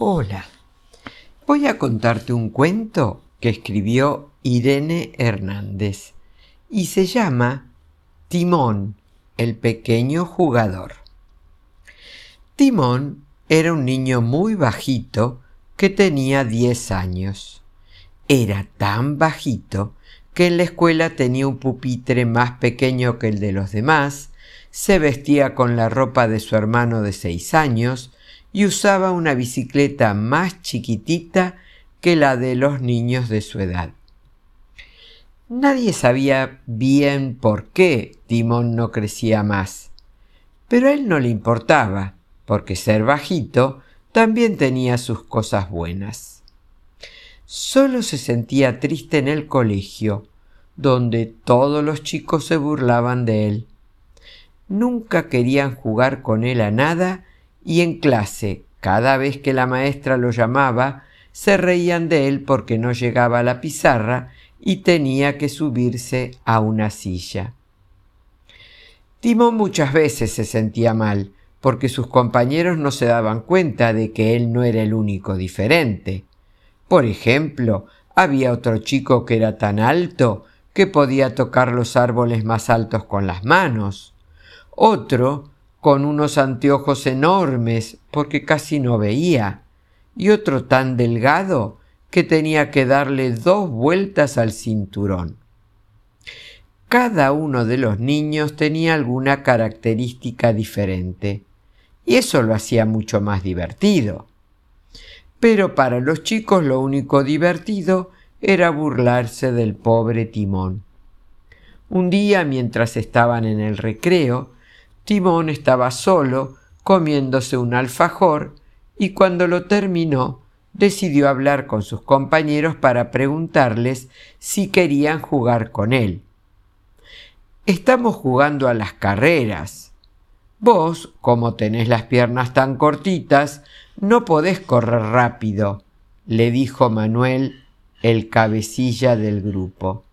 Hola. Voy a contarte un cuento que escribió Irene Hernández y se llama Timón, el pequeño jugador. Timón era un niño muy bajito que tenía 10 años. Era tan bajito que en la escuela tenía un pupitre más pequeño que el de los demás, se vestía con la ropa de su hermano de seis años y usaba una bicicleta más chiquitita que la de los niños de su edad. Nadie sabía bien por qué Timón no crecía más, pero a él no le importaba, porque ser bajito también tenía sus cosas buenas. Solo se sentía triste en el colegio, donde todos los chicos se burlaban de él. Nunca querían jugar con él a nada y en clase, cada vez que la maestra lo llamaba, se reían de él porque no llegaba a la pizarra y tenía que subirse a una silla. Timón muchas veces se sentía mal, porque sus compañeros no se daban cuenta de que él no era el único diferente. Por ejemplo, había otro chico que era tan alto que podía tocar los árboles más altos con las manos. Otro con unos anteojos enormes porque casi no veía, y otro tan delgado que tenía que darle dos vueltas al cinturón. Cada uno de los niños tenía alguna característica diferente, y eso lo hacía mucho más divertido. Pero para los chicos lo único divertido era burlarse del pobre Timón. Un día, mientras estaban en el recreo, Timón estaba solo comiéndose un alfajor y cuando lo terminó decidió hablar con sus compañeros para preguntarles si querían jugar con él. Estamos jugando a las carreras. Vos, como tenés las piernas tan cortitas, no podés correr rápido, le dijo Manuel, el cabecilla del grupo.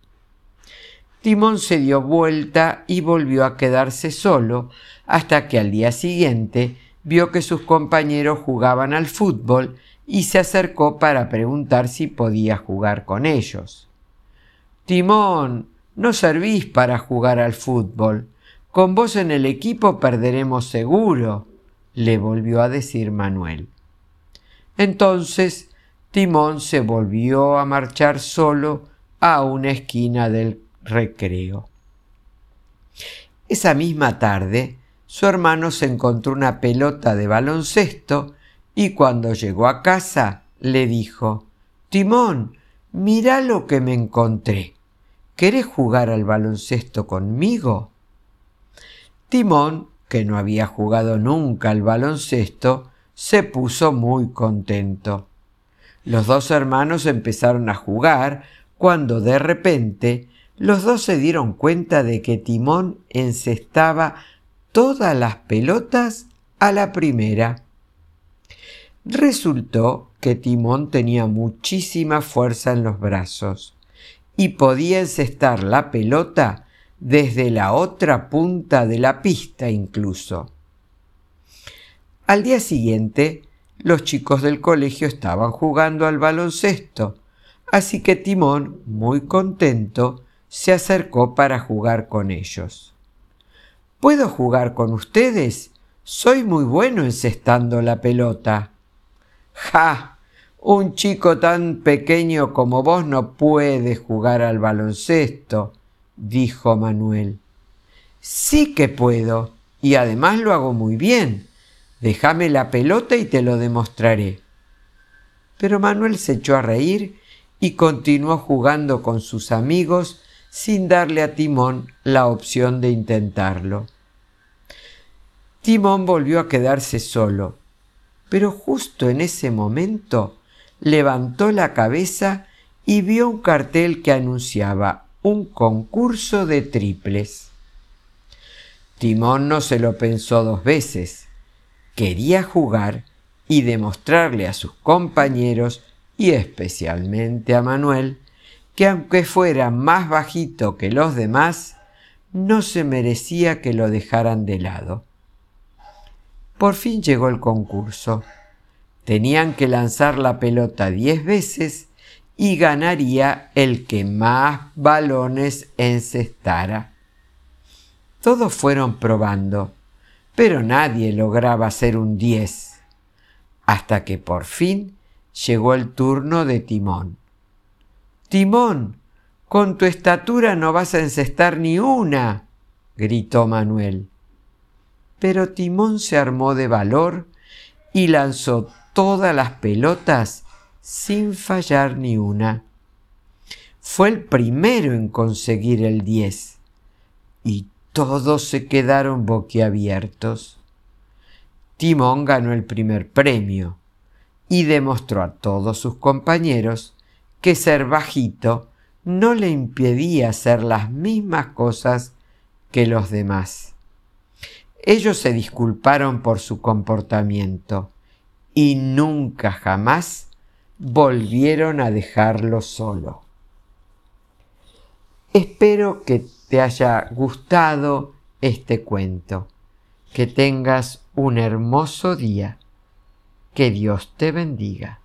Timón se dio vuelta y volvió a quedarse solo hasta que al día siguiente vio que sus compañeros jugaban al fútbol y se acercó para preguntar si podía jugar con ellos. Timón, no servís para jugar al fútbol. Con vos en el equipo perderemos seguro, le volvió a decir Manuel. Entonces Timón se volvió a marchar solo a una esquina del recreo. Esa misma tarde, su hermano se encontró una pelota de baloncesto y cuando llegó a casa le dijo Timón, mira lo que me encontré. ¿Querés jugar al baloncesto conmigo? Timón, que no había jugado nunca al baloncesto, se puso muy contento. Los dos hermanos empezaron a jugar cuando de repente los dos se dieron cuenta de que Timón encestaba todas las pelotas a la primera. Resultó que Timón tenía muchísima fuerza en los brazos y podía encestar la pelota desde la otra punta de la pista incluso. Al día siguiente, los chicos del colegio estaban jugando al baloncesto, así que Timón, muy contento, se acercó para jugar con ellos. ¿Puedo jugar con ustedes? Soy muy bueno encestando la pelota. ¡Ja! Un chico tan pequeño como vos no puede jugar al baloncesto, dijo Manuel. Sí que puedo, y además lo hago muy bien. Déjame la pelota y te lo demostraré. Pero Manuel se echó a reír y continuó jugando con sus amigos sin darle a Timón la opción de intentarlo. Timón volvió a quedarse solo, pero justo en ese momento levantó la cabeza y vio un cartel que anunciaba un concurso de triples. Timón no se lo pensó dos veces. Quería jugar y demostrarle a sus compañeros y especialmente a Manuel que aunque fuera más bajito que los demás, no se merecía que lo dejaran de lado. Por fin llegó el concurso. Tenían que lanzar la pelota diez veces y ganaría el que más balones encestara. Todos fueron probando, pero nadie lograba hacer un diez, hasta que por fin llegó el turno de Timón. Timón, con tu estatura no vas a encestar ni una, gritó Manuel. Pero Timón se armó de valor y lanzó todas las pelotas sin fallar ni una. Fue el primero en conseguir el diez y todos se quedaron boquiabiertos. Timón ganó el primer premio y demostró a todos sus compañeros que ser bajito no le impedía hacer las mismas cosas que los demás. Ellos se disculparon por su comportamiento y nunca jamás volvieron a dejarlo solo. Espero que te haya gustado este cuento, que tengas un hermoso día, que Dios te bendiga.